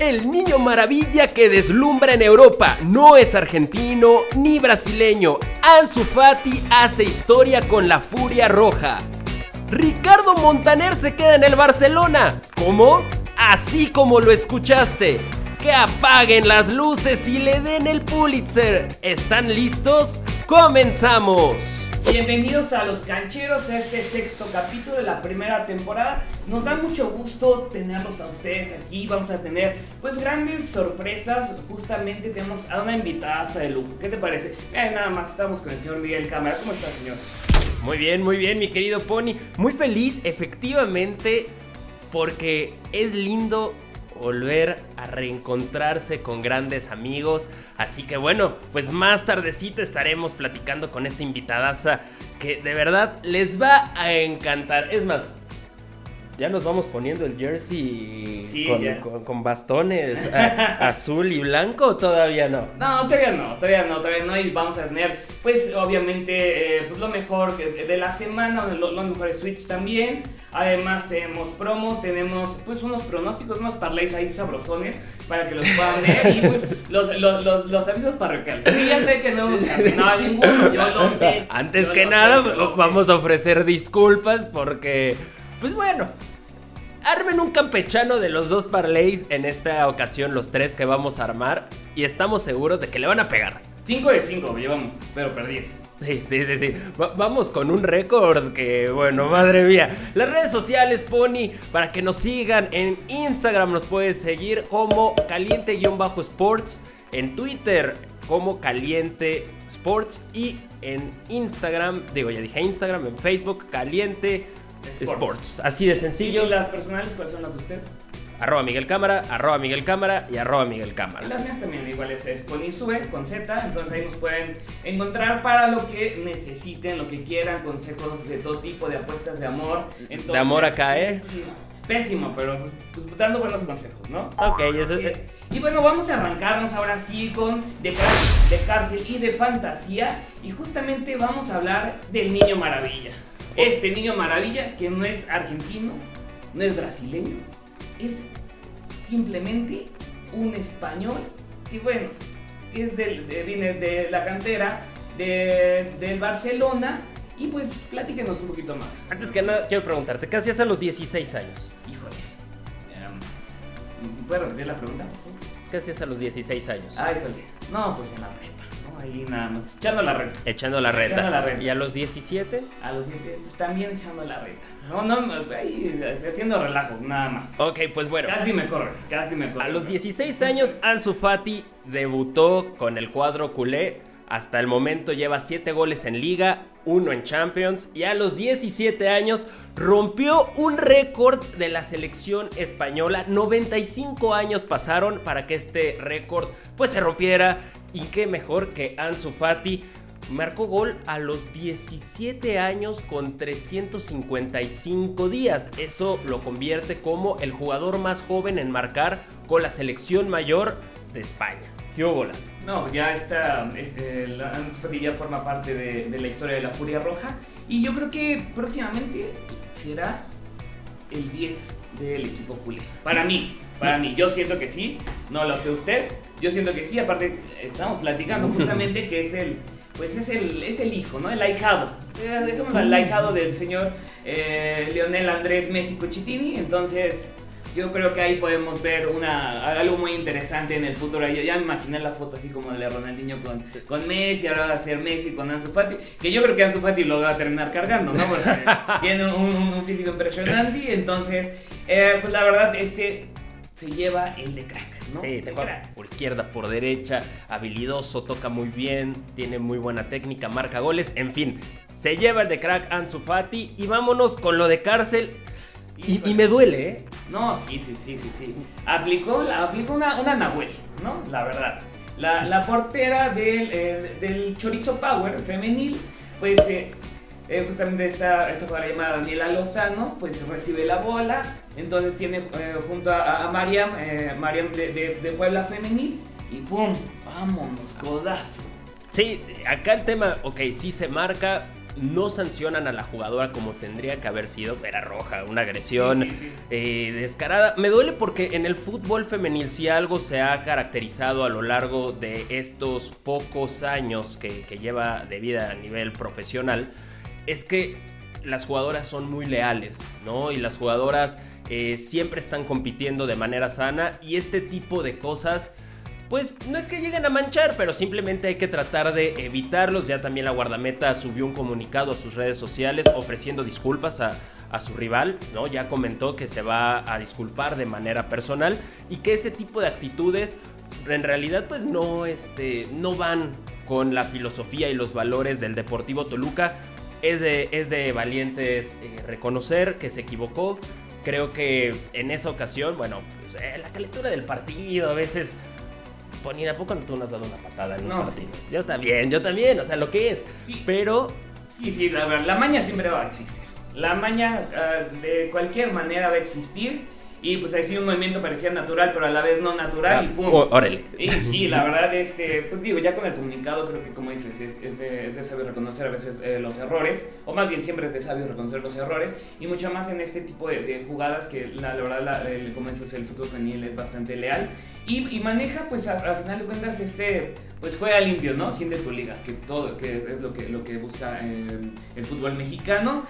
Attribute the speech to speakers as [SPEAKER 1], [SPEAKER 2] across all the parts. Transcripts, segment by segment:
[SPEAKER 1] El niño maravilla que deslumbra en Europa no es argentino ni brasileño. Ansu Fati hace historia con la Furia Roja. Ricardo Montaner se queda en el Barcelona. ¿Cómo? Así como lo escuchaste. Que apaguen las luces y le den el Pulitzer. ¿Están listos? ¡Comenzamos!
[SPEAKER 2] Bienvenidos a Los Cancheros, a este sexto capítulo de la primera temporada. Nos da mucho gusto tenerlos a ustedes aquí. Vamos a tener pues grandes sorpresas. Justamente tenemos a una invitada de lujo. ¿Qué te parece? Eh, nada más estamos con el señor Miguel Cámara. ¿Cómo está, señor?
[SPEAKER 1] Muy bien, muy bien, mi querido Pony. Muy feliz, efectivamente, porque es lindo volver a reencontrarse con grandes amigos. Así que bueno, pues más tardecito estaremos platicando con esta invitadaza que de verdad les va a encantar. Es más, ya nos vamos poniendo el jersey
[SPEAKER 2] Sí,
[SPEAKER 1] con,
[SPEAKER 2] ya.
[SPEAKER 1] con- con bastones a- azul y blanco todavía no.
[SPEAKER 2] No, todavía no, todavía no, todavía no. Y vamos a tener, pues, obviamente, eh, pues lo mejor de la semana, lo- los, mejores tweets también. Además, tenemos promo, tenemos, pues, unos pronósticos, unos parlays ahí sabrosones para que los puedan ver. Y, pues, los, los, los, los avisos parroquiales. Sí, ya sé que no hemos ganado ninguno, yo lo sé.
[SPEAKER 1] Antes que nada,
[SPEAKER 2] sé.
[SPEAKER 1] vamos a ofrecer disculpas porque, pues bueno, armen un campechano de los dos parlays en esta ocasión, los tres que vamos a armar, y estamos seguros de que le van a pegar.
[SPEAKER 2] 5 de 5 llevamos, pero perdí.
[SPEAKER 1] Sí, sí, sí, sí. Va- vamos con un récord que, bueno, madre mía. Las redes sociales, Pony, para que nos sigan en Instagram, nos puedes seguir como caliente-sports, en Twitter como caliente sports y en Instagram, digo, ya dije Instagram, en Facebook, caliente
[SPEAKER 2] Sports.
[SPEAKER 1] sports. Así de
[SPEAKER 2] ¿Y
[SPEAKER 1] sencillo.
[SPEAKER 2] las personales cuáles son las de ustedes?
[SPEAKER 1] Arroba Miguel Cámara, arroba Miguel Cámara y arroba Miguel
[SPEAKER 2] Y
[SPEAKER 1] Cámara.
[SPEAKER 2] las mías también igual es, es con Isue, con Z, entonces ahí nos pueden encontrar para lo que necesiten, lo que quieran, consejos de todo tipo, de apuestas de amor. Entonces,
[SPEAKER 1] De amor acá, ¿eh?
[SPEAKER 2] pésimo, pero pues, pues, dando buenos consejos, ¿no?
[SPEAKER 1] Ok, eso
[SPEAKER 2] Eh, Y bueno, vamos a arrancarnos ahora sí con de, Car- de cárcel y de fantasía. Y justamente vamos a hablar del niño maravilla. Este niño maravilla que no es argentino, no es brasileño, es simplemente un español que bueno, es del, de- viene de la cantera de, del Barcelona. Y pues platíquenos un poquito más.
[SPEAKER 1] Antes que nada, quiero preguntarte, ¿qué hacías a los 16 años?
[SPEAKER 2] Híjole. em, ¿Puedes repetir la pregunta?
[SPEAKER 1] ¿Qué hacías a los 16 años?
[SPEAKER 2] Ay, híjole. No, pues en la prepa. Ahí nada más. Echando la reta.
[SPEAKER 1] Echando la reta.
[SPEAKER 2] Echando la reta.
[SPEAKER 1] ¿Y a los 17?
[SPEAKER 2] A los 7 también echando la reta. No, no, ahí haciendo relajo, nada más.
[SPEAKER 1] Ok, pues bueno.
[SPEAKER 2] Casi me corre, casi me corre.
[SPEAKER 1] A los 16 años, Ansu Fati debutó con el cuadro culé. Hasta el momento lleva 7 goles en liga, 1 en Champions. Y a los 17 años rompió un récord de la selección española. 95 años pasaron para que este récord pues se rompiera. Y qué mejor que Ansu Fati Marcó gol a los 17 años con 355 días. Eso lo convierte como el jugador más joven en marcar con la selección mayor de España. ¿Qué bolas?
[SPEAKER 2] No, ya está. Este, ya forma parte de, de la historia de la Furia Roja. Y yo creo que próximamente será el 10 del equipo culé. Para mí, para mí. Yo siento que sí. No lo sé usted. Yo siento que sí. Aparte, estamos platicando justamente que es el. Pues es el, es el hijo, ¿no? El ahijado. Eh, Dejémoslo al ahijado del señor eh, Lionel Andrés Messi Cuchitini. Entonces, yo creo que ahí podemos ver una, algo muy interesante en el futuro. Yo ya me imaginé la foto así como de Ronaldinho con, con Messi, ahora va a ser Messi con Ansu Fati, que yo creo que Ansu Fati lo va a terminar cargando, ¿no? Porque tiene un, un- un físico impresionante y entonces, eh, pues la verdad, este se lleva el de crack, ¿no?
[SPEAKER 1] Sí, te juega por izquierda, por derecha, habilidoso, toca muy bien, tiene muy buena técnica, marca goles, en fin. Se lleva el de crack Ansu Fati y vámonos con lo de cárcel. Y, y me duele, ¿eh?
[SPEAKER 2] No, sí, sí, sí, sí, sí. Aplicó, la- aplicó una, una Nahuel, ¿no? La verdad. La, la portera del, eh, del Chorizo Power femenil, pues eh, eh, justamente esta, esta jugadora llamada Daniela Lozano, pues recibe la bola. Entonces tiene eh, junto a, a Mariam, eh, Mariam de, de- de Puebla femenil. Y ¡pum! ¡Vámonos, codazo!
[SPEAKER 1] Sí, acá el tema, ok, sí se marca, no sancionan a la jugadora como tendría que haber sido. Era roja, una agresión eh, descarada. Me duele porque en el fútbol femenil, si algo se ha caracterizado a lo largo de estos pocos años que, que lleva de vida a nivel profesional, es que las jugadoras son muy leales, ¿no? Y las jugadoras eh, siempre están compitiendo de manera sana y este tipo de cosas pues no es que lleguen a manchar, pero simplemente hay que tratar de evitarlos. Ya también la guardameta subió un comunicado a sus redes sociales ofreciendo disculpas a, su rival, ¿no? Ya comentó que se va a disculpar de manera personal y que ese tipo de actitudes en realidad pues no, este, no van con la filosofía y los valores del Deportivo Toluca. Es de, es de valientes eh, reconocer que se equivocó, creo que en esa ocasión, bueno, pues, eh, la calentura del partido, a veces. Ponía, ¿a poco tú no has dado una patada en un partido? Yo también, yo también, o sea, lo que es. Sí. Pero.
[SPEAKER 2] Sí, sí, la la maña siempre va a existir. La maña ah, de cualquier manera va a existir. Y pues ahí sí un movimiento parecía natural, pero a la vez no natural ah, y pum.
[SPEAKER 1] órale.
[SPEAKER 2] Y, sí, la verdad, este, pues digo, ya con el comunicado creo que como dices, es, es, de, es de, sabio reconocer a veces eh, los errores, o más bien siempre es de sabio reconocer los errores, y mucho más en este tipo de, jugadas que la, la verdad, la, el, como dices, el fútbol femenil es bastante leal. Y, y maneja, pues al final de cuentas, este, pues juega limpio, ¿no? Siente tu liga, que todo, que es lo que, lo que busca eh, el fútbol mexicano.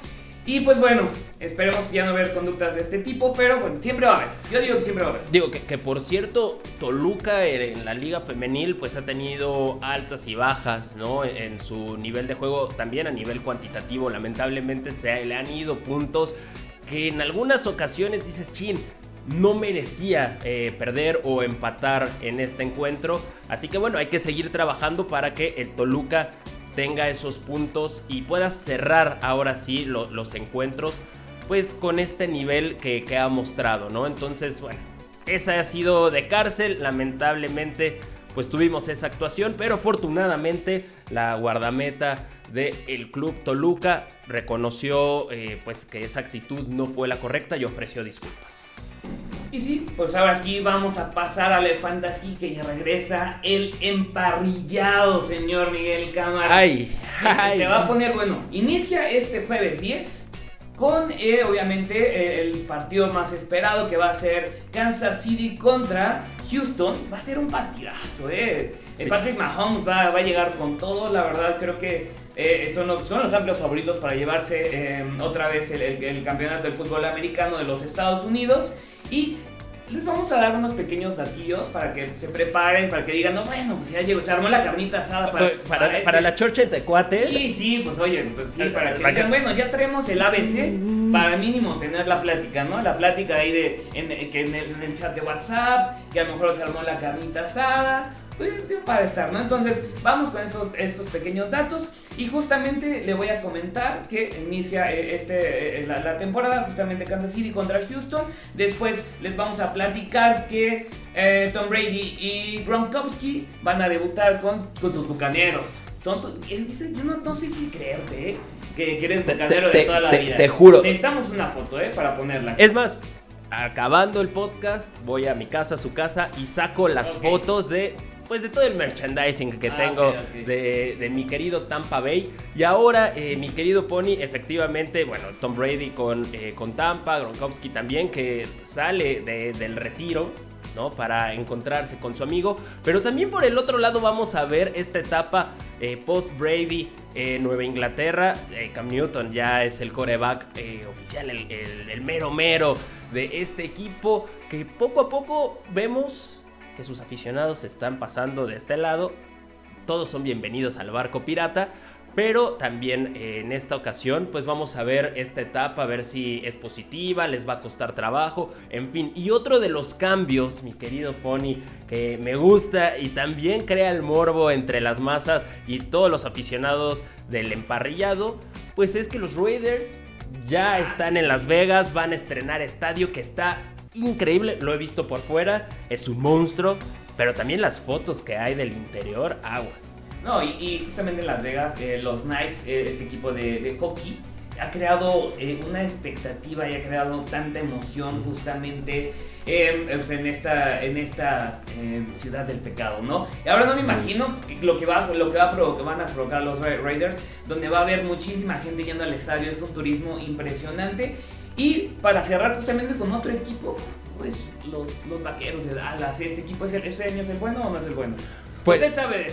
[SPEAKER 2] Y pues bueno, esperemos ya no ver conductas de este tipo, pero bueno, siempre va a haber. Yo digo que siempre va a haber.
[SPEAKER 1] Digo que, que por cierto, Toluca en la liga femenil pues ha tenido altas y bajas, ¿no? En su nivel de juego, también a nivel cuantitativo, lamentablemente se le han ido puntos que en algunas ocasiones dices, chin, no merecía eh, perder o empatar en este encuentro. Así que bueno, hay que seguir trabajando para que el Toluca tenga esos puntos y pueda cerrar ahora sí los encuentros pues con este nivel que, ha mostrado, ¿no? Entonces, bueno, esa ha sido de cárcel, lamentablemente pues tuvimos esa actuación, pero afortunadamente la guardameta del club Toluca reconoció eh, pues que esa actitud no fue la correcta y ofreció disculpas.
[SPEAKER 2] Y sí, pues ahora sí vamos a pasar a la fantasy que ya regresa el emparrillado, señor Miguel Cámara.
[SPEAKER 1] Ay,
[SPEAKER 2] ay. Se va a poner, bueno, inicia este jueves 10 con eh, obviamente el partido más esperado que va a ser Kansas City contra Houston. Va a ser un partidazo, eh. Patrick Mahomes va, a llegar con todo, la verdad creo que eh, son, los, son, los, amplios favoritos para llevarse otra vez el, el campeonato del fútbol americano de los Estados Unidos. Y les vamos a dar unos pequeños datillos para que se preparen, para que digan, no, bueno, pues ya llegó, se armó la carnita asada para...
[SPEAKER 1] Para, para, este la chorcha de cuates.
[SPEAKER 2] Sí, sí, pues oye, pues sí, para que digan, bueno, ya traemos el ABC para mínimo tener la plática, ¿no? La plática ahí de, en, que en el, en el chat de WhatsApp, que a lo mejor se armó la carnita asada, pues para estar, ¿no? Entonces, vamos con esos, estos pequeños datos. Y justamente le voy a comentar que inicia eh, este, eh, la, temporada justamente Kansas City contra Houston. Después les vamos a platicar que eh, Tom Brady y Gronkowski van a debutar con, con tus bucaneros. Son yo no, sé si creerte, que, eres bucanero de toda la vida.
[SPEAKER 1] Te juro.
[SPEAKER 2] Necesitamos una foto, ¿eh? Para ponerla.
[SPEAKER 1] Es más, acabando el podcast, voy a mi casa, a su casa y saco las fotos de pues de todo el merchandising que ah, tengo De, mi querido Tampa Bay. Y ahora, eh, mi querido Pony, efectivamente, bueno, Tom Brady con, eh, con Tampa, Gronkowski también, que sale del retiro. ¿no? Para encontrarse con su amigo. Pero también por el otro lado vamos a ver esta etapa eh, post Brady en Nueva Inglaterra. Cam Newton ya es el coreback oficial, el, el mero mero de este equipo que poco a poco vemos que sus aficionados están pasando de este lado. Todos son bienvenidos al barco pirata. Pero también eh, en esta ocasión pues vamos a ver esta etapa, a ver si es positiva, les va a costar trabajo, en fin. Y otro de los cambios, mi querido Pony, que me gusta y también crea el morbo entre las masas y todos los aficionados del emparrillado, pues es que los Raiders ya están en Las Vegas, van a estrenar estadio que está increíble, lo he visto por fuera, es un monstruo, pero también las fotos que hay del interior, aguas.
[SPEAKER 2] No, y, justamente en Las Vegas, eh, los Knights, eh, este equipo de, hockey, ha creado eh, una expectativa y ha creado tanta emoción justamente em, pues, en esta, en esta em, ciudad del pecado, ¿no? Y ahora no me imagino lo que, va, lo que, va a provocar, van a provocar los Raiders, donde va a haber muchísima gente yendo al estadio, es un turismo impresionante. Y para cerrar justamente con otro equipo, pues los, los vaqueros de Dallas, ¿este equipo es el, este año es el bueno o no es el bueno? Pues, Usted sabe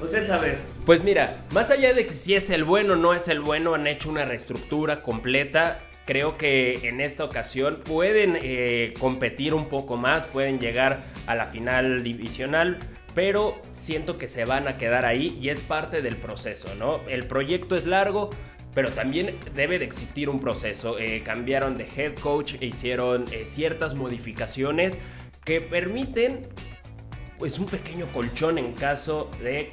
[SPEAKER 2] Usted sabe
[SPEAKER 1] Pues mira, más allá de que si es el bueno o no es el bueno, han hecho una reestructura completa. Creo que en esta ocasión pueden eh, competir un poco más, pueden llegar a la final divisional, pero siento que se van a quedar ahí y es parte del proceso, ¿no? El proyecto es largo, pero también debe de existir un proceso. Eh, cambiaron de head coach e hicieron eh, ciertas modificaciones que permiten pues un pequeño colchón en caso de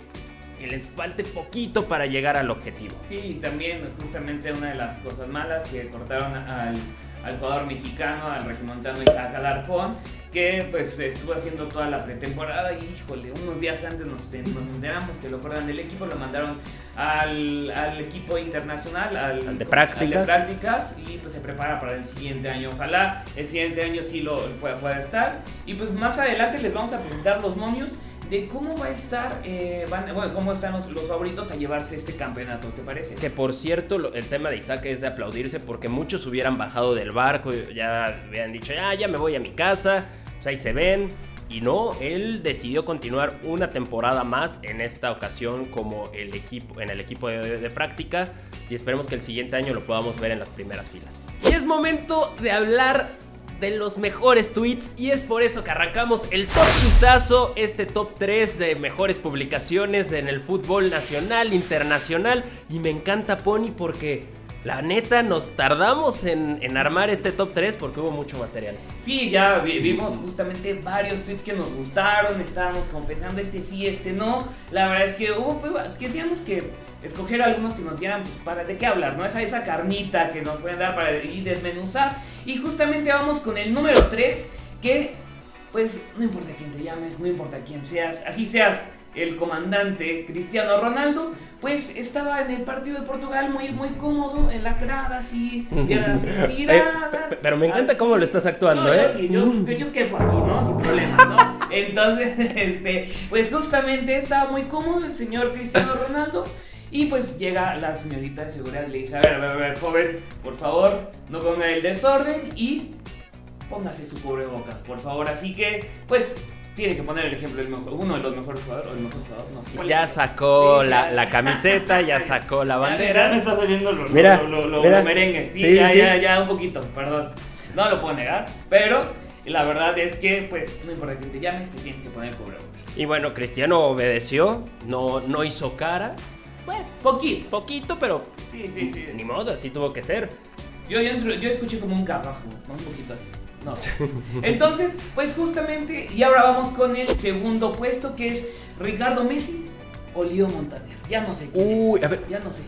[SPEAKER 1] que les falte poquito para llegar al objetivo.
[SPEAKER 2] Sí, también justamente una de las cosas malas que cortaron al, al jugador mexicano, al regimontano Isaac Alarcón, que pues estuvo haciendo toda la pretemporada y híjole, unos días antes nos, enteramos que lo cortan del equipo, lo mandaron al, al equipo internacional, al,
[SPEAKER 1] de prácticas.
[SPEAKER 2] prácticas y pues se prepara para el siguiente año. Ojalá el siguiente año sí lo pueda, pueda estar. Y pues más adelante les vamos a presentar los momios de cómo va a estar, eh, bueno, cómo están los, favoritos a llevarse este campeonato, ¿te parece?
[SPEAKER 1] Que por cierto, el tema de Isaac es de aplaudirse porque muchos hubieran bajado del barco, ya habían dicho, ya, ya me voy a mi casa, ahí se ven. Y no, él decidió continuar una temporada más en esta ocasión como el equipo, en el equipo de, práctica y esperemos que el siguiente año lo podamos ver en las primeras filas. Y es momento de hablar de los mejores tweets y es por eso que arrancamos el top tuitazo, este top 3 de mejores publicaciones en el fútbol nacional, internacional y me encanta Pony porque la neta nos tardamos en, armar este top 3 porque hubo mucho material.
[SPEAKER 2] Sí, ya vimos justamente varios tweets que nos gustaron, estábamos compensando este sí, este no. La verdad es que hubo pues, que teníamos que escoger algunos que nos dieran pues, para de qué hablar, ¿no? Esa, esa carnita que nos pueden dar para ir desmenuzar. Y justamente vamos con el número 3, que pues no importa quién te llames, no importa quién seas, así seas el comandante Cristiano Ronaldo, pues estaba en el partido de Portugal muy, muy cómodo, en la grada, así,
[SPEAKER 1] eh, pero me encanta cómo lo estás actuando, ¿eh?
[SPEAKER 2] Sí, yo, yo, quepo aquí, ¿no? Sin problemas, ¿no? Entonces, este, pues justamente estaba muy cómodo el señor Cristiano Ronaldo. Y pues llega la señorita de seguridad y le dice, a ver, a ver, a ver, joven, por favor, no ponga el desorden y póngase su cubrebocas, por favor. Así que, pues, tiene que poner el ejemplo, uno de los mejores jugadores, o el mejor jugador, no
[SPEAKER 1] Ya sacó la, la, camiseta, ya sacó la bandera.
[SPEAKER 2] Ya, me está saliendo lo, mira, lo, lo, merengue. Sí, ya, ya, ya, un poquito, perdón. No lo puedo negar, pero la verdad es que, pues, no importa que te llames, te tienes que poner el cubrebocas.
[SPEAKER 1] Y bueno, Cristiano obedeció, no, no hizo cara,
[SPEAKER 2] bueno, poquito.
[SPEAKER 1] Poquito, pero.
[SPEAKER 2] Sí, sí, sí.
[SPEAKER 1] Ni modo, así tuvo que ser.
[SPEAKER 2] Yo, yo, escuché como un cabajo, un poquito así. No. Entonces, pues justamente, y ahora vamos con el segundo puesto que es Ricardo Messi o Leo Montaner. Ya no sé quién Uy, a ver. Ya no sé.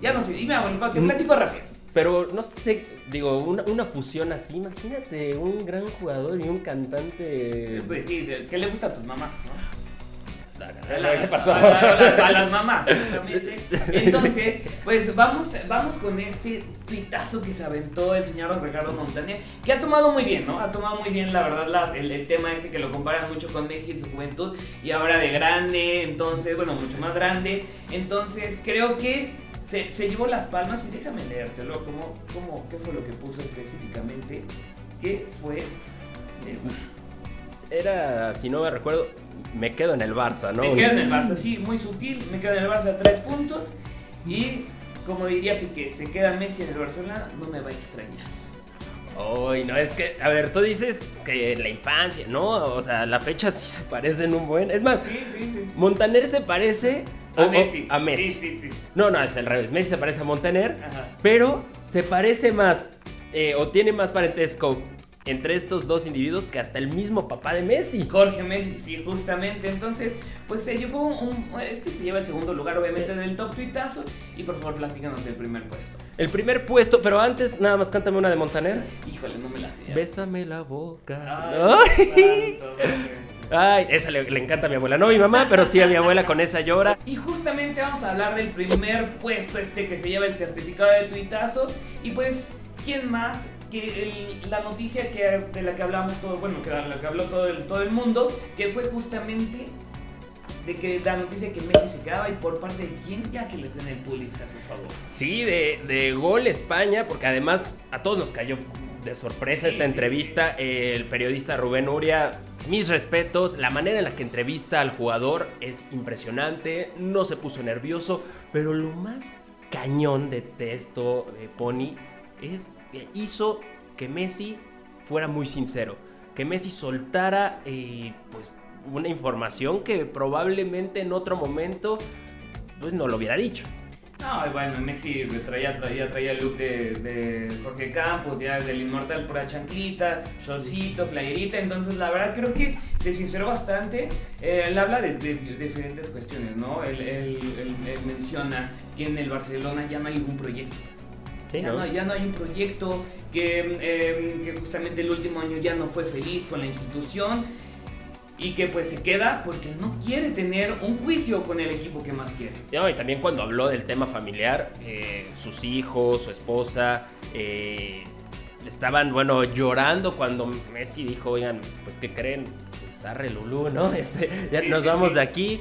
[SPEAKER 2] Ya no sé. Dime, bueno, te platico rápido.
[SPEAKER 1] Pero no sé, digo, una, una, fusión así, imagínate, un gran jugador y un cantante.
[SPEAKER 2] Pues sí, que le gusta a tus mamás, ¿no?
[SPEAKER 1] ¿Qué pasó?
[SPEAKER 2] A, las mamás, Entonces, pues vamos, vamos con este pitazo que se aventó el señor Ricardo Montaner, que ha tomado muy bien, ¿no? Ha tomado muy bien, la verdad, el, tema ese que lo comparan mucho con Messi en su juventud y ahora de grande, entonces, bueno, mucho más grande. Entonces, creo que se, se llevó las palmas y déjame leértelo, ¿cómo, cómo, ¿qué fue lo que puso específicamente? ¿Qué fue?
[SPEAKER 1] Era, si no me recuerdo, me quedo en el Barça, ¿no?
[SPEAKER 2] Me quedo en el Barça, sí, muy sutil. Me quedo en el Barça tres puntos. Y como diría Piqué, se queda Messi en el Barcelona, no me va a extrañar.
[SPEAKER 1] Uy, no, es que, a ver, tú dices que la infancia, ¿no? O sea, la fecha sí se parece en un buen. Es más, Montaner se parece
[SPEAKER 2] a Messi.
[SPEAKER 1] a Messi. Sí, sí, No, no, es al revés. Messi se parece a Montaner, pero se parece más eh, o tiene más parentesco entre estos dos individuos que hasta el mismo papá de Messi.
[SPEAKER 2] Jorge Messi, sí, justamente. Entonces, pues se llevó un, Este se lleva el segundo lugar, obviamente, en el top tuitazo. Y por favor, platícanos del primer puesto.
[SPEAKER 1] El primer puesto, pero antes, nada más cántame una de Montaner.
[SPEAKER 2] Híjole, no me la sé.
[SPEAKER 1] Bésame la boca. Ay, Ay esa le, le, encanta a mi abuela. No mi mamá, pero sí a mi abuela con esa llora.
[SPEAKER 2] Y justamente vamos a hablar del primer puesto, este que se lleva el certificado de tuitazo. Y pues, ¿quién más que la noticia que, de la que hablamos todo, bueno, que de la que habló todo el, todo el mundo, que fue justamente de que la noticia que Messi se quedaba y por parte de quién, ya que les den el Pulitzer, por favor.
[SPEAKER 1] Sí, de, de gol España, porque además a todos nos cayó de sorpresa esta entrevista. El periodista Rubén Uria, mis respetos, la manera en la que entrevista al jugador es impresionante, no se puso nervioso, pero lo más cañón de esto, de Pony, es hizo que Messi fuera muy sincero, que Messi soltara eh, pues una información que probablemente en otro momento pues no lo hubiera dicho.
[SPEAKER 2] No, bueno, Messi traía, traía, traía el look de, de Jorge Campos, ya del inmortal pura chanquita, shortcito, playerita, entonces la verdad creo que se sinceró bastante. Eh, él habla de, diferentes cuestiones, ¿no? Él, él, menciona que en el Barcelona ya no hay ningún proyecto. Ya, ¿no? ya, no, hay un proyecto, que, em, que justamente el último año ya no fue feliz con la institución y que pues se queda porque no quiere tener un juicio con el equipo que más quiere.
[SPEAKER 1] y también cuando habló del tema familiar, eh, sus hijos, su esposa, eh, estaban, bueno, llorando cuando Messi dijo, oigan, pues ¿qué creen? Pues arre Lulú, ¿no? Este, ya nos vamos de aquí.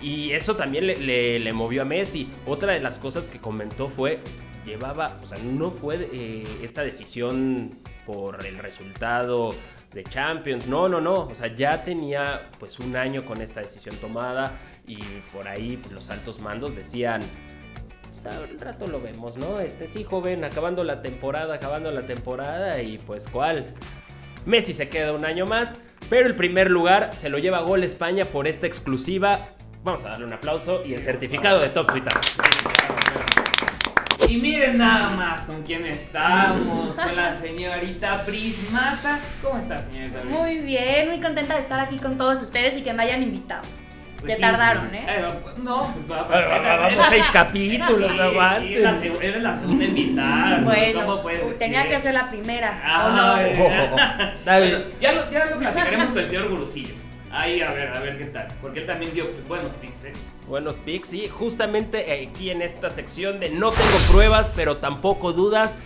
[SPEAKER 1] Y eso también le, le, movió a Messi. Otra de las cosas que comentó fue, llevaba, o sea, no fue eh, esta decisión por el resultado de Champions. No, no, no. O sea, ya tenía pues un año con esta decisión tomada y por ahí los altos mandos decían, pues un rato lo vemos, ¿no? Este sí, joven, acabando la temporada, acabando la temporada y pues cuál. Messi se queda un año más, pero el primer lugar se lo lleva Gol España por esta exclusiva. Vamos a darle un aplauso y el certificado de Top Twitter.
[SPEAKER 2] Y miren nada más con quién estamos, con la señorita Prismata. ¿Cómo está, señorita?
[SPEAKER 3] Muy bien, muy contenta de estar aquí con todos ustedes y que me hayan invitado. Pues Se tardaron, ¿eh? eh
[SPEAKER 2] no,
[SPEAKER 1] pues vamos seis capítulos, sí, aguante.
[SPEAKER 2] eres la segunda invitada.
[SPEAKER 3] Bueno, ¿cómo puedes tenía que ser la primera.
[SPEAKER 2] Ah, no? ya, lo, ya lo platicaremos con el señor Gurusillo. Ahí, a ver, a ver qué tal. Porque él también dio buenos picks, ¿eh?
[SPEAKER 1] Buenos picks, sí. Justamente aquí en esta sección de no tengo pruebas, pero tampoco dudas.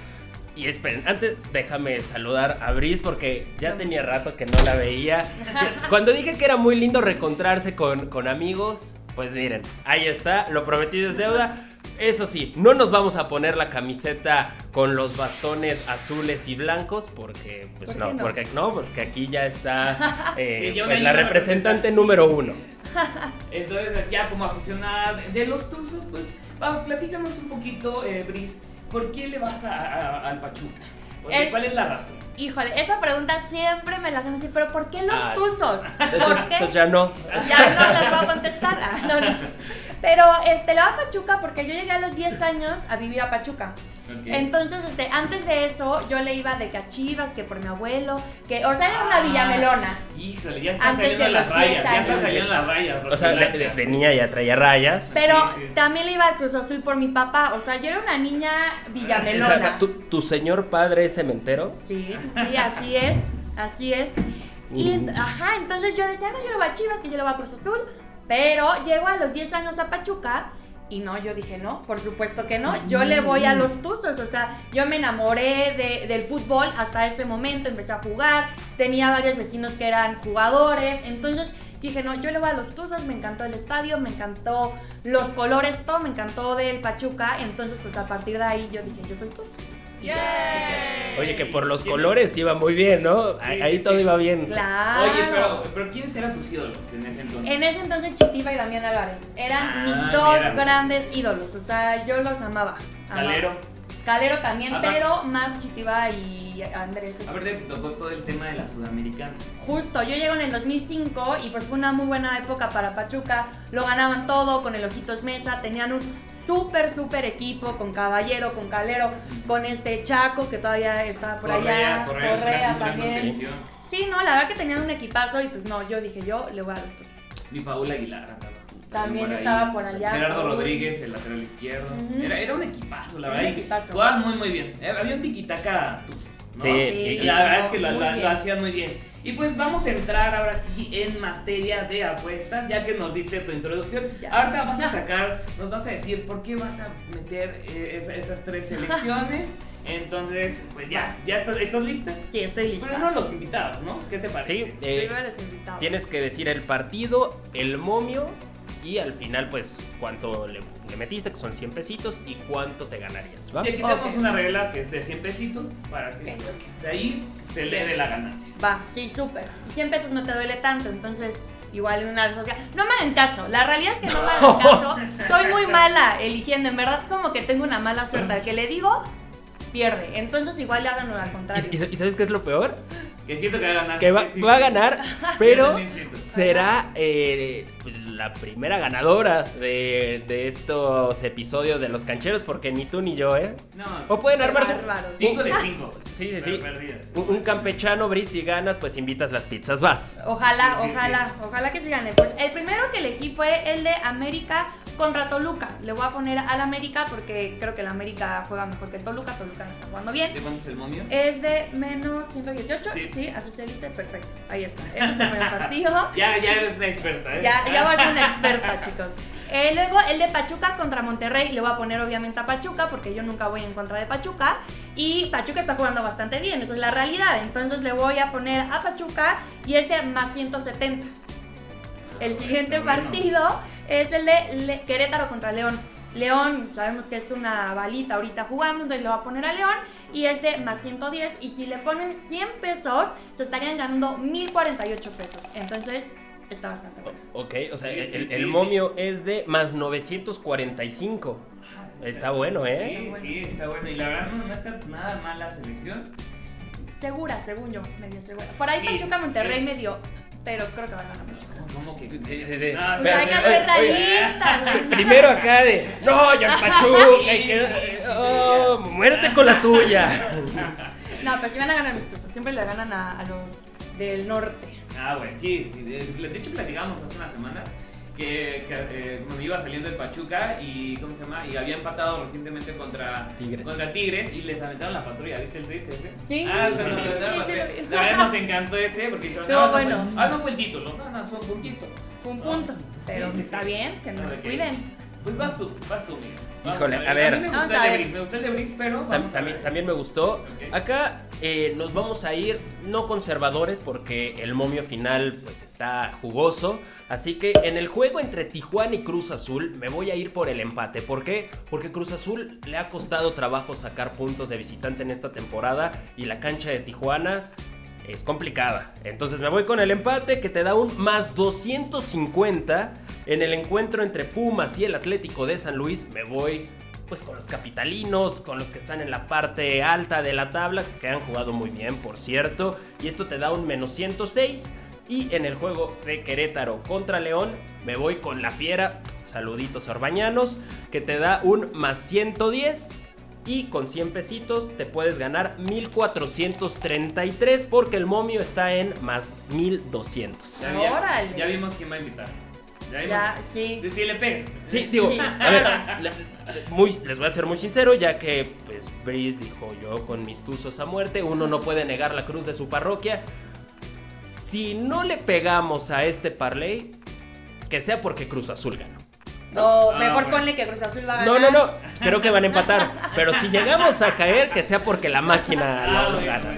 [SPEAKER 1] Y esperen, antes déjame saludar a Brice porque ya tenía rato que no la veía. Cuando dije que era muy lindo reencontrarse con, con amigos, pues miren, ahí está, lo prometido es deuda. Eso sí, no nos vamos a poner la camiseta con los bastones azules y blancos porque, pues no, porque no, porque aquí ya está eh, pues, la representante número uno.
[SPEAKER 2] Entonces, ya como aficionada de los Tuzos, pues, vamos, platícanos un poquito, eh, Brice, ¿por qué le vas al Pachuca? ¿Cuál es la razón?
[SPEAKER 3] Híjole, esa pregunta siempre me la hacen así, pero ¿por qué los tuzos? ¿Por qué?
[SPEAKER 1] ya no.
[SPEAKER 3] Ya no les voy a contestar. Ah, no, no. Pero este, le va a Pachuca porque yo llegué a los 10 años a vivir a Pachuca. Entonces, este, antes de eso, yo le iba de cachivas, que por mi abuelo, que, o sea, era una ah, villamelona.
[SPEAKER 2] Híjole, ya está saliendo las rayas, ya está saliendo las rayas. O
[SPEAKER 1] sea, tenía ya traía rayas.
[SPEAKER 3] Pero también le iba al Cruz Azul por mi papá, o sea, yo era una niña villamelona.
[SPEAKER 1] ¿Tu, ¿Tu, señor padre es cementero?
[SPEAKER 3] Sí, sí, sí, así es, así es. Y, ajá, entonces yo decía, no, yo le voy a Chivas, que yo le voy a Cruz Azul. Pero llego a los 10 años a Pachuca y no, yo dije, no, por supuesto que no. Yo le voy a los Tuzos. O sea, yo me enamoré de, del fútbol hasta ese momento. Empecé a jugar. Tenía varios vecinos que eran jugadores. Entonces dije, no, yo le voy a los Tuzos. Me encantó el estadio, me encantó los colores, todo. Me encantó del Pachuca. Entonces, pues a partir de ahí yo dije, yo soy Tuzo.
[SPEAKER 1] Oye, que por los colores iba muy bien, ¿no? Ahí todo iba bien.
[SPEAKER 3] Claro.
[SPEAKER 2] Oye, pero, pero ¿quiénes eran tus ídolos en ese entonces?
[SPEAKER 3] En ese entonces Chitiba y Damián Álvarez. Eran ah, mis dos grandes ídolos. O sea, yo los amaba.
[SPEAKER 2] Calero.
[SPEAKER 3] Calero también, pero más Chitiba y Andrés.
[SPEAKER 2] A ver, te tocó todo el tema de la Sudamericana.
[SPEAKER 3] Justo, yo llego en el 2005 y pues fue una muy buena época para Pachuca. Lo ganaban todo con el Ojitos Mesa, tenían un súper, súper equipo con Caballero, con Calero, con este Chaco que todavía está por allá, Correa, también. Sí, no, la verdad que tenían un equipazo y pues no, yo dije, yo le voy a dar los
[SPEAKER 2] Mi Paula Aguilar
[SPEAKER 3] También estaba por allá.
[SPEAKER 2] Gerardo Rodríguez, el lateral izquierdo. era, era, un equipazo, la verdad. Equipazo. Jugaban muy, muy bien. Eh, había un tiquitaca
[SPEAKER 1] Sí,
[SPEAKER 2] y, la verdad es que lo, hacían muy bien. Y pues vamos a entrar ahora sí en materia de apuestas, ya que nos diste tu introducción.
[SPEAKER 3] Ya.
[SPEAKER 2] Ahorita vas a sacar, nos vas a decir por qué vas a meter eh, esa- esas tres selecciones. Entonces, pues ya, ¿ya estás, estás lista?
[SPEAKER 3] Sí, estoy lista.
[SPEAKER 2] Pero no los invitados, ¿no? ¿Qué te parece?
[SPEAKER 1] Sí, eh,
[SPEAKER 3] Primero los invitados.
[SPEAKER 1] tienes que decir el partido, el momio y al final, pues, cuánto le, le metiste, que son 100 pesitos, y cuánto te ganarías, ¿va?
[SPEAKER 2] Sí, aquí tenemos una regla que es de 100 pesitos para que de ahí se eleve la ganancia.
[SPEAKER 3] Va, sí, súper. Y 100 pesos no te duele tanto, entonces igual una de esas. No me hagan caso, la realidad es que no me hagan caso. Soy muy mala eligiendo, en verdad, como que tengo una mala suerte. Al que le digo, pierde. Entonces igual le háganlo al contrario.
[SPEAKER 1] ¿Y, sabes qué es lo peor?
[SPEAKER 2] Que siento que va a ganar.
[SPEAKER 1] Que va, va a ganar, pero será eh, pues, la primera ganadora de, de estos episodios de los cancheros, porque ni tú ni yo, ¿eh?
[SPEAKER 2] No,
[SPEAKER 1] O pueden
[SPEAKER 3] bárbaros.
[SPEAKER 2] 5 de 5.
[SPEAKER 1] Sí, sí, sí. Un, un campechano, Brice, si ganas, pues invitas las pizzas, vas.
[SPEAKER 3] Ojalá,
[SPEAKER 2] Sí, sí,
[SPEAKER 3] ojalá, ojalá que se gane. Pues el primero que elegí fue el de América contra Toluca. Le voy a poner al América porque creo que el América juega mejor que Toluca. Toluca no está jugando bien.
[SPEAKER 2] ¿De cuánto es el momio?
[SPEAKER 3] Es de menos 118.
[SPEAKER 2] Sí.
[SPEAKER 3] Sí, así se dice. Perfecto. Ahí está. Ese es el primer partido.
[SPEAKER 2] Ya, ya eres una experta, ¿eh?
[SPEAKER 3] Ya, ya voy a ser una experta, chicos. Eh, luego el de Pachuca contra Monterrey. Le voy a poner obviamente a Pachuca porque yo nunca voy en contra de Pachuca. Y Pachuca está jugando bastante bien, esa es la realidad. Entonces le voy a poner a Pachuca y este más 170. El siguiente partido es el de Le- Querétaro contra León. León, sabemos que es una balita ahorita jugando, entonces le voy a poner a León y es de más 110. Y si le ponen 100 pesos, se estarían ganando 1048 pesos. Entonces, está bastante bueno.
[SPEAKER 1] Ok, o sea,
[SPEAKER 2] Sí,
[SPEAKER 1] el,
[SPEAKER 2] sí,
[SPEAKER 1] el-
[SPEAKER 2] sí.
[SPEAKER 1] el momio es de más 945.
[SPEAKER 2] Ah, sí,
[SPEAKER 1] Está bueno, ¿eh?
[SPEAKER 2] Sí, sí, está bueno. Y la verdad no, no está nada mal la selección.
[SPEAKER 3] Segura, según yo, medio segura. Por ahí
[SPEAKER 2] Sí.
[SPEAKER 3] Pachuca Monterrey medio, pero creo que va a ganar Pachuca.
[SPEAKER 2] ¿Cómo, que?
[SPEAKER 1] Sí, sí, sí.
[SPEAKER 2] No,
[SPEAKER 3] Pues hay que hacer realistas. güey.
[SPEAKER 1] Primero acá de, no, yo el Pachuca, oh, muérete con la tuya.
[SPEAKER 3] No, pues sí van a ganar amistosos. Siempre le ganan a, a los del norte.
[SPEAKER 2] Ah, bueno, sí. De, hecho, platicamos hace una semana que, que, eh, cuando iba saliendo el Pachuca y, ¿cómo se llama? Y había empatado recientemente contra
[SPEAKER 1] Tigres.
[SPEAKER 2] contra Tigres y les aventaron la patrulla. ¿Viste el tweet ese?
[SPEAKER 3] Sí,
[SPEAKER 2] Ah, o sea, nos
[SPEAKER 3] sí,
[SPEAKER 2] aventaron la patrulla.
[SPEAKER 3] sí, sí.
[SPEAKER 2] La verdad nos encantó ese porque dijeron, no, no
[SPEAKER 3] bueno.
[SPEAKER 2] fue, ah, no fue el título. No, no, fue un puntito.
[SPEAKER 3] Un punto. Pero
[SPEAKER 2] Sí, sí,
[SPEAKER 3] está bien, que no nos cuiden.
[SPEAKER 2] Pues vas tú, vas tú, Miguel. Vamos
[SPEAKER 1] Híjole, a ver.
[SPEAKER 2] A mí me
[SPEAKER 3] a
[SPEAKER 2] el de. Brix, me gusta el de pero a
[SPEAKER 1] también,
[SPEAKER 2] ver.
[SPEAKER 1] también me gustó. Acá eh, nos vamos a ir no conservadores porque el momio final pues está jugoso. Así que en el juego entre Tijuana y Cruz Azul me voy a ir por el empate. ¿Por qué? Porque Cruz Azul le ha costado trabajo sacar puntos de visitante en esta temporada y la cancha de Tijuana es complicada. Entonces me voy con el empate que te da un más 250 en el encuentro entre Pumas y el Atlético de San Luis. Me voy pues con los capitalinos, con los que están en la parte alta de la tabla, que han jugado muy bien, por cierto. Y esto te da un menos 106. Y en el juego de Querétaro contra León, me voy con la fiera, saluditos orbañanos, que te da un más 110. Y con 100 pesitos te puedes ganar 1433 porque el momio está en más 1200.
[SPEAKER 2] Ya, ya-
[SPEAKER 3] Órale.
[SPEAKER 2] ya vimos quién va a invitar. Ya vimos.
[SPEAKER 3] Ya, sí.
[SPEAKER 2] Si le pegas.
[SPEAKER 1] Sí, digo,
[SPEAKER 3] Sí.
[SPEAKER 1] a ver, la- muy, les voy a ser muy sincero, ya que pues Brice dijo yo con mis tuzos a muerte, uno no puede negar la cruz de su parroquia. Si no le pegamos a este parlay, que sea porque Cruz Azul ganó.
[SPEAKER 3] O
[SPEAKER 2] Ah,
[SPEAKER 3] mejor
[SPEAKER 2] bueno.
[SPEAKER 3] ponle que Cruz Azul va a
[SPEAKER 1] No,
[SPEAKER 3] ganar.
[SPEAKER 1] no, no, creo que van a empatar. Pero si llegamos a caer, que sea porque la máquina
[SPEAKER 2] Ah,
[SPEAKER 1] lo, gana.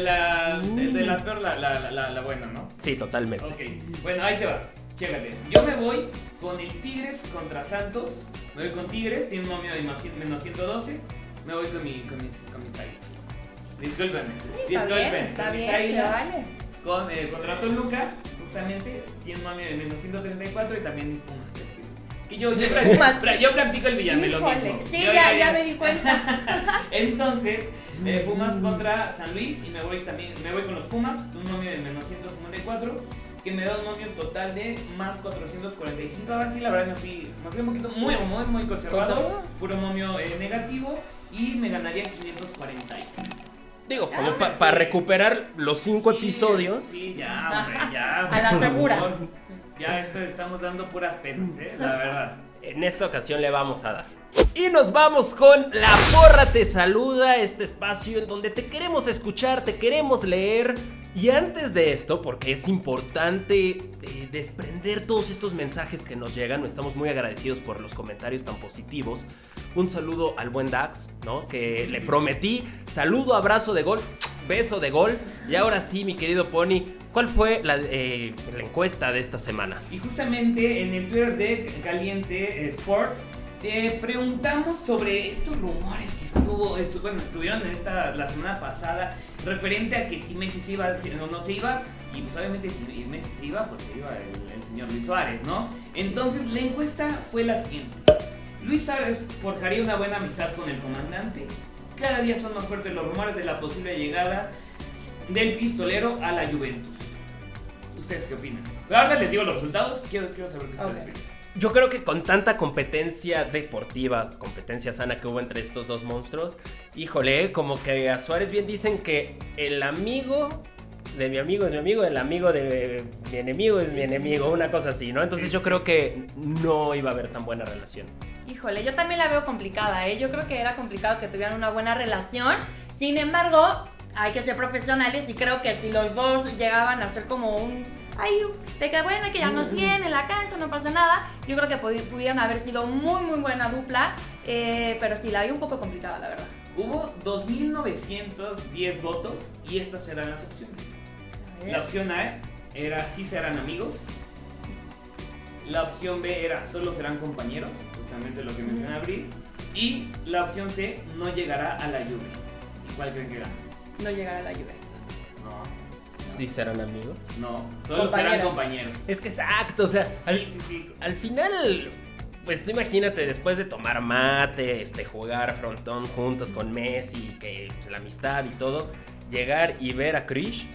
[SPEAKER 2] la- el de la peor, la, la, la, la buena, ¿no?
[SPEAKER 1] Sí, totalmente.
[SPEAKER 2] Ok, bueno, ahí te va. Chécate. Yo me voy con el Tigres contra Santos. Me voy con Tigres, tiene un momio de menos 112. Me voy con, mi, con, mis, con mis águilas. Discúlpenme.
[SPEAKER 3] Sí, está bien,
[SPEAKER 2] con mis águilas.
[SPEAKER 3] vale.
[SPEAKER 2] Con, eh, contra Toluca, justamente, tiene un momio de menos 134 y también mis Pumas. Que yo, yo, yo practico el villamelonismo.
[SPEAKER 3] Híjole. Sí,
[SPEAKER 2] Yo
[SPEAKER 3] ya, ya me di cuenta.
[SPEAKER 2] entonces, eh, Pumas contra San Luis y me voy también, me voy con los Pumas, un momio de menos 154, que me da un momio total de más 445. Ahora sí, la verdad me fui, me fui un poquito muy, muy, muy Conservador. puro momio eh, negativo y me ganaría 540.
[SPEAKER 1] Digo,
[SPEAKER 3] Ah,
[SPEAKER 1] como
[SPEAKER 2] sí.
[SPEAKER 1] para recuperar los cinco
[SPEAKER 2] Sí,
[SPEAKER 1] episodios.
[SPEAKER 2] Sí, ya, hombre, ya.
[SPEAKER 3] A la segura.
[SPEAKER 2] favor. Ya esto, estamos dando puras penas, eh, la verdad.
[SPEAKER 1] En esta ocasión le vamos a dar. Y nos vamos con La Porra Te Saluda, este espacio en donde te queremos escuchar, te queremos leer Y antes de esto, porque es importante eh, desprender todos estos mensajes que nos llegan, estamos muy agradecidos por los comentarios tan positivos. Un saludo al buen Dax, ¿no? Que le prometí saludo, abrazo de gol, beso de gol. Y ahora sí, mi querido Pony, ¿cuál fue la, eh, encuesta de esta semana?
[SPEAKER 2] Y justamente en el Twitter de Caliente Sports eh, preguntamos sobre estos rumores que estuvo, estu- bueno, estuvieron esta, la semana pasada referente a que si Messi se iba si no, no se iba y pues obviamente si Messi se iba pues se iba el, el señor Luis Suárez, ¿no? Entonces la encuesta fue la siguiente. Luis Suárez forjaría una buena amistad con el comandante. Cada día son más fuertes los rumores de la posible llegada del pistolero a la Juventus. ¿Ustedes qué opinan? Pero ahora les digo los resultados. Quiero, quiero saber qué ustedes
[SPEAKER 3] Ok.
[SPEAKER 2] opinan.
[SPEAKER 1] Yo creo que con tanta competencia deportiva, competencia sana que hubo entre estos dos monstruos, híjole, como que a Suárez bien dicen que el amigo de mi amigo es mi amigo, el amigo de mi enemigo es mi enemigo, una cosa así, ¿no? Entonces yo creo que no iba a haber tan buena relación.
[SPEAKER 3] Híjole, yo también la veo complicada, ¿eh? Yo creo que era complicado que tuvieran una buena relación. Sin embargo, hay que ser profesionales y creo que si los dos llegaban a ser como un... Ay, de que bueno, que ya nos bien en la cancha, no pasa nada. Yo creo que pudi- pudieron haber sido muy, muy buena dupla. eh, pero sí, la vi un poco complicada, la verdad.
[SPEAKER 2] Hubo 2.910 votos y estas eran las opciones. La opción A era si serán amigos. La opción B era solo serán compañeros, justamente lo que menciona Brice. Y la opción C no llegará a la lluvia. ¿Y cuál creen que gana?
[SPEAKER 3] No llegar a la lluvia.
[SPEAKER 2] No,
[SPEAKER 1] ¿Sí serán amigos?
[SPEAKER 2] no, solo serán
[SPEAKER 3] Compañeros.
[SPEAKER 2] compañeros.
[SPEAKER 1] Es que exacto, o sea, al,
[SPEAKER 2] Sí, sí, sí.
[SPEAKER 1] al final, pues tú imagínate, después de tomar mate, este, jugar frontón juntos con Messi, que pues, la amistad y todo, llegar y ver a Krish,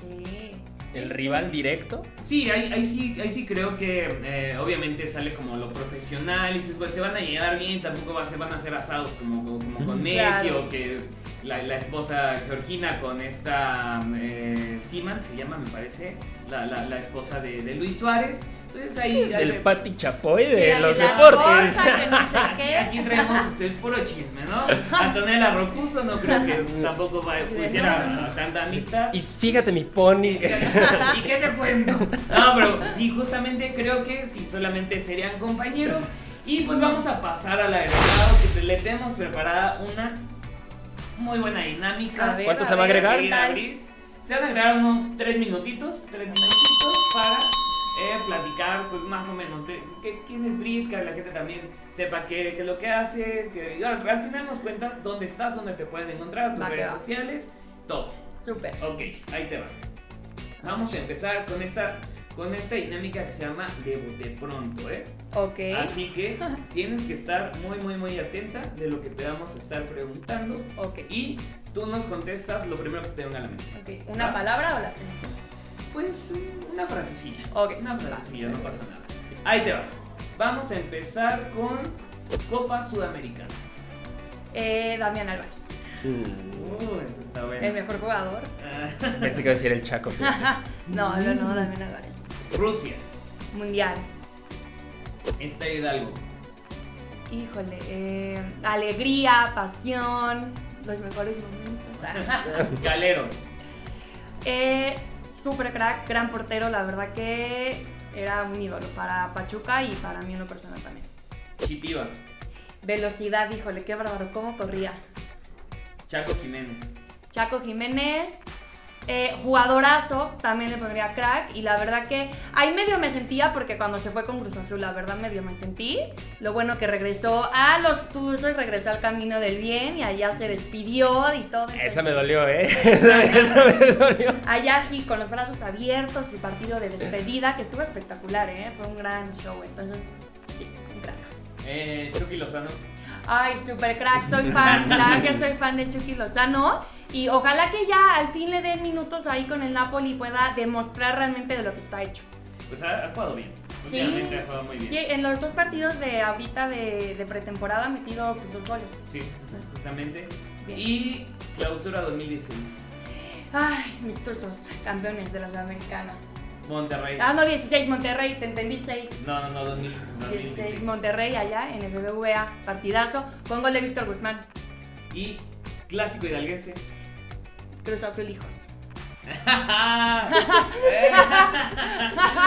[SPEAKER 3] Sí.
[SPEAKER 1] el rival directo.
[SPEAKER 2] Sí, ahí, ahí sí, ahí sí creo que eh, obviamente sale como lo profesional y pues, se van a llevar bien, tampoco va, se van a hacer asados como, como, como con Messi
[SPEAKER 3] Claro.
[SPEAKER 2] o que la, la esposa Georgina con esta eh, Seaman, se llama me parece, la, la, la esposa de, de Luis Suárez. Entonces ahí...
[SPEAKER 1] Es el Pati Chapoy de
[SPEAKER 3] Sí,
[SPEAKER 1] los deportes.
[SPEAKER 3] que no sé
[SPEAKER 2] Aquí,
[SPEAKER 3] qué.
[SPEAKER 2] aquí traemos el puro chisme, ¿no? Antonella Rocuso no creo que tampoco va,
[SPEAKER 3] no, no.
[SPEAKER 2] tanta amistad.
[SPEAKER 1] Y fíjate mi pony.
[SPEAKER 2] ¿Y qué te cuento? No, pero y justamente creo que si solamente serían compañeros. Y pues vamos a pasar al agregado que le tenemos preparada una muy buena dinámica.
[SPEAKER 3] Ver,
[SPEAKER 1] ¿Cuánto se va a agregar?
[SPEAKER 2] Se van a agregar unos tres minutitos, tres minutitos para eh, platicar, pues más o menos, de que, quién es que la gente también sepa qué qué es lo que hace, que al, al final nos cuentas dónde estás, dónde te pueden encontrar, tus
[SPEAKER 3] Va
[SPEAKER 2] redes
[SPEAKER 3] va.
[SPEAKER 2] sociales, todo.
[SPEAKER 3] Súper.
[SPEAKER 2] Ok, ahí te va. Vamos a empezar con esta, con esta dinámica que se llama de bote pronto, ¿eh?
[SPEAKER 3] Ok.
[SPEAKER 2] Así que tienes que estar muy, muy, muy atenta de lo que te vamos a estar preguntando.
[SPEAKER 3] Ok.
[SPEAKER 2] Y tú nos contestas lo primero que se te venga a la mente.
[SPEAKER 3] Ok. ¿Una
[SPEAKER 2] ¿Va?
[SPEAKER 3] palabra o la segunda?
[SPEAKER 2] Pues una frasecilla.
[SPEAKER 3] Ok.
[SPEAKER 2] Una frasecilla, no pasa nada. Ahí te va. Vamos a empezar con Copa Sudamericana.
[SPEAKER 3] Eh, Damián Álvarez.
[SPEAKER 2] Uh, esto está bueno.
[SPEAKER 3] El mejor jugador.
[SPEAKER 1] Mm, Pensé que iba a decir el Chaco.
[SPEAKER 3] No, no, no, Damián Álvarez.
[SPEAKER 2] Rusia.
[SPEAKER 3] Mundial.
[SPEAKER 2] Está Hidalgo.
[SPEAKER 3] Híjole. eh, alegría, pasión. Los mejores momentos.
[SPEAKER 2] Galero.
[SPEAKER 3] eh, super crack, gran portero. La verdad que era un ídolo para Pachuca y para mí en lo personal también.
[SPEAKER 2] Chitiva.
[SPEAKER 3] Velocidad, híjole, qué bárbaro, cómo corría.
[SPEAKER 2] Chaco Jiménez.
[SPEAKER 3] Chaco Jiménez, eh, jugadorazo, también le pondría crack. Y la verdad que ahí medio me sentía porque cuando se fue con Cruz Azul, la verdad medio me sentí. Lo bueno que regresó a los Tuzos, regresó al camino del bien y allá se despidió y todo.
[SPEAKER 1] Esa me dolió, ¿eh? Esa, esa me dolió.
[SPEAKER 3] Allá sí, con los brazos abiertos y partido de despedida, que estuvo espectacular, ¿eh? Fue un gran show. Entonces, sí, un crack.
[SPEAKER 2] Eh, Chucky Lozano.
[SPEAKER 3] Ay, super crack, soy fan, claro que soy fan de Chucky Lozano. Y ojalá que ya al fin le den minutos ahí con el Napoli y pueda demostrar realmente de lo que está hecho.
[SPEAKER 2] Pues ha, ha jugado bien.
[SPEAKER 3] Sí.
[SPEAKER 2] Ha jugado muy bien.
[SPEAKER 3] Sí, en los dos partidos de ahorita de, de pretemporada ha metido dos goles.
[SPEAKER 2] Sí, justamente.
[SPEAKER 3] Bien.
[SPEAKER 2] Y clausura 2016.
[SPEAKER 3] Ay, mis tuzos, campeones de la Sudamericana.
[SPEAKER 2] Monterrey.
[SPEAKER 3] Ah, no, 16, Monterrey, te entendí 6.
[SPEAKER 2] No, no, no, 2000,
[SPEAKER 3] 16,
[SPEAKER 2] 2016.
[SPEAKER 3] Monterrey allá en el BBVA, partidazo, con gol de Víctor Guzmán.
[SPEAKER 2] Y clásico hidalguense.
[SPEAKER 3] Cruz Azul Hijos.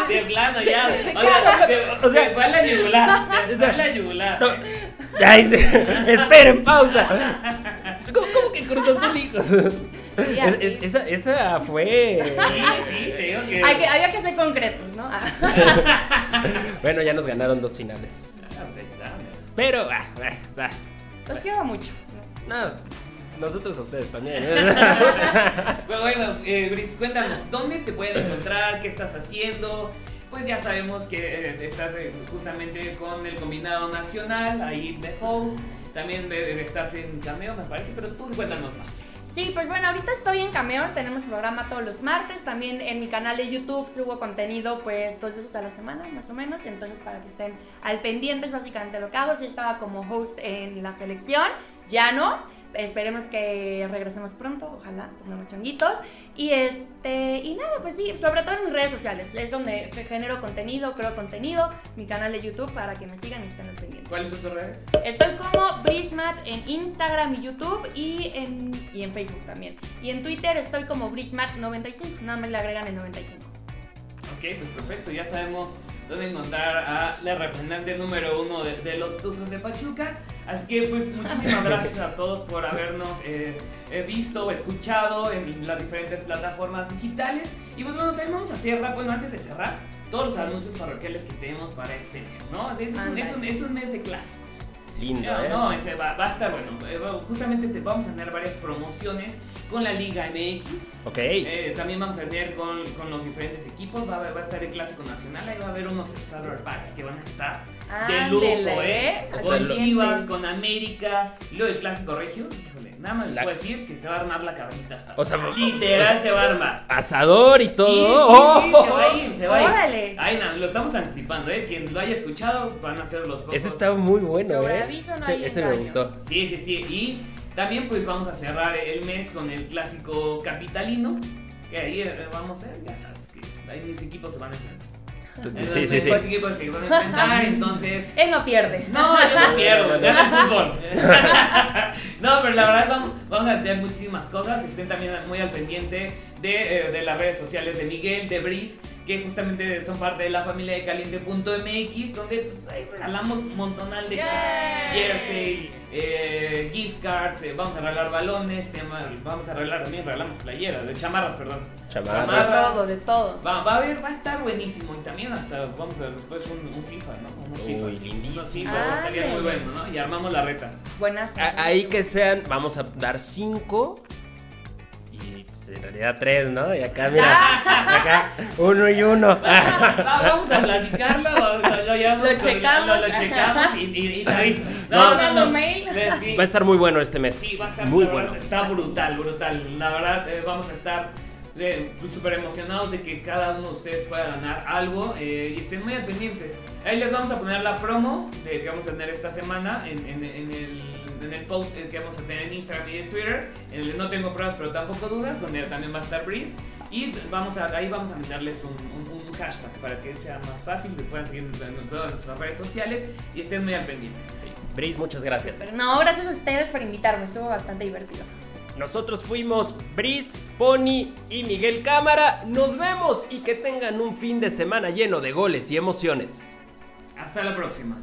[SPEAKER 2] Sí, plano, ya. O sea, se,
[SPEAKER 1] O sea-
[SPEAKER 2] se fue a la yugular. Se fue a la yugular.
[SPEAKER 1] No, ya hice. Esperen, pausa. ¿Cómo, cómo que Cruz Azul, hijos?
[SPEAKER 3] Sí,
[SPEAKER 1] Es-
[SPEAKER 3] así.
[SPEAKER 1] es- esa, esa fue.
[SPEAKER 2] Sí, sí, te digo que.
[SPEAKER 3] Hay que- había que ser concretos, ¿no?
[SPEAKER 1] Bueno, ya nos ganaron dos finales.
[SPEAKER 2] Ah, pues.
[SPEAKER 1] Pero, ah, ah, está.
[SPEAKER 3] Los quiero mucho.
[SPEAKER 1] No, nosotros a ustedes también.
[SPEAKER 2] Pero bueno, eh, Brice, cuéntanos, ¿dónde te pueden encontrar? ¿Qué estás haciendo? Pues ya sabemos que eh, estás eh, justamente con el combinado nacional, ahí de host. También eh, estás en cameo, me parece, pero tú cuéntanos más.
[SPEAKER 3] Sí, pues bueno, ahorita estoy en Cameo, tenemos programa todos los martes, también en mi canal de YouTube subo contenido pues dos veces a la semana más o menos, entonces para que estén al pendiente es básicamente lo que hago, sí estaba como host en la selección, ya no, esperemos que regresemos pronto, ojalá, pongamos changuitos, y este, y nada, pues sí, sobre todo en mis redes sociales, es donde genero contenido, creo contenido, mi canal de YouTube para que me sigan y estén al pendiente.
[SPEAKER 2] ¿Cuáles son tus redes?
[SPEAKER 3] Estoy como Brismat en Instagram y YouTube y en, y en Facebook también. Y en Twitter estoy como Brismat95, nada más le agregan el 95.
[SPEAKER 2] Ok, pues perfecto, ya sabemos dónde encontrar a la representante número uno de, de los Tuzos de Pachuca. Así que pues muchísimas gracias a todos por habernos eh, eh, visto o escuchado en las diferentes plataformas digitales. Y pues bueno, también vamos a cerrar, bueno, antes de cerrar, todos los anuncios parroquiales que tenemos para este mes, ¿no? Es un, es un- es un mes de clásicos.
[SPEAKER 1] Lindo,
[SPEAKER 2] No,
[SPEAKER 1] ¿eh?
[SPEAKER 2] no, ese va, va a estar bueno. Eh, Justamente te vamos a tener varias promociones con la Liga MX.
[SPEAKER 1] Ok.
[SPEAKER 2] Eh, también vamos a tener con, con los diferentes equipos. Va a, haber- va a estar el Clásico Nacional. Ahí va a haber unos Starter Packs que van a estar de lujo, ¿eh?
[SPEAKER 3] al
[SPEAKER 2] Con. Chivas, con América. Y luego el Clásico Regio. Híjole, nada más les
[SPEAKER 1] La-
[SPEAKER 2] puedo decir que se va a armar la carnita asada.
[SPEAKER 1] O sea,
[SPEAKER 2] literal
[SPEAKER 1] o sea,
[SPEAKER 2] se va a armar.
[SPEAKER 1] Asador y
[SPEAKER 2] Sí,
[SPEAKER 1] todo.
[SPEAKER 2] sí, sí,
[SPEAKER 1] ¡Oh!
[SPEAKER 2] se va a ir, se va a ir.
[SPEAKER 3] Órale.
[SPEAKER 2] Ahí no, lo estamos anticipando, ¿eh? Quien lo haya escuchado van a ser los pocos.
[SPEAKER 1] Ese está muy bueno,
[SPEAKER 3] Sobre
[SPEAKER 1] ¿eh?
[SPEAKER 3] aviso no
[SPEAKER 1] Ese-
[SPEAKER 3] hay
[SPEAKER 1] ese me gustó.
[SPEAKER 2] Sí, sí, sí. Y también pues vamos a cerrar el mes con el clásico capitalino. Que ahí eh, vamos a ver, ya sabes que ahí mis equipos se van a enfrentar.
[SPEAKER 1] Sí, sí, sí.
[SPEAKER 2] Los equipos que van a enfrentar, entonces...
[SPEAKER 3] Él no pierde.
[SPEAKER 2] No, yo no pierdo, gana el fútbol. no, pero la verdad vamos, vamos a tener muchísimas cosas. Estén también muy al pendiente de, eh, de las redes sociales de Miguel, de Brice, que justamente son parte de la familia de caliente.mx, donde pues, ahí regalamos un montonal de cosas. Jerseys, eh, gift cards, eh, vamos a regalar balones, tema- vamos a regalar también, regalamos playeras, de chamarras, perdón.
[SPEAKER 1] Chamarras.
[SPEAKER 3] De todo, de todo.
[SPEAKER 2] Va, va a haber, va a estar buenísimo y también hasta vamos a ver después un, un FIFA, ¿no? Unos FIFA, estaría muy bueno, ¿no? Y armamos la reta.
[SPEAKER 3] Buenas.
[SPEAKER 1] A- Ahí que sean, vamos a dar cinco. En realidad tres, ¿no? Y acá, mira. Acá, uno y uno.
[SPEAKER 2] Va, vamos a platicarlo, lo, lo, llevamos
[SPEAKER 3] checamos.
[SPEAKER 2] Lo, lo checamos y, y, y.
[SPEAKER 1] No.
[SPEAKER 2] Eh, sí.
[SPEAKER 1] Va a estar muy bueno este mes.
[SPEAKER 2] Sí, va a estar
[SPEAKER 1] muy bueno.
[SPEAKER 2] verdad, Está brutal, brutal. La verdad, eh, vamos a estar eh, súper emocionados de que cada uno de ustedes pueda ganar algo eh, y estén muy al pendientes. Ahí les vamos a poner la promo de que vamos a tener esta semana en, en- en el, en el post que vamos a tener en Instagram y en Twitter. En el de no tengo pruebas, pero tampoco dudas, donde también va a estar Breeze. Y vamos a, ahí vamos a meterles un, un- un hashtag para que sea más fácil, que puedan seguir en, todas nuestras redes sociales y estén muy al pendientes.
[SPEAKER 1] Brice, muchas gracias.
[SPEAKER 3] Pero no, gracias a ustedes por invitarme, estuvo bastante divertido.
[SPEAKER 1] Nosotros fuimos Brice, Pony y Miguel Cámara. Nos vemos y que tengan un fin de semana lleno de goles y emociones.
[SPEAKER 2] Hasta la próxima.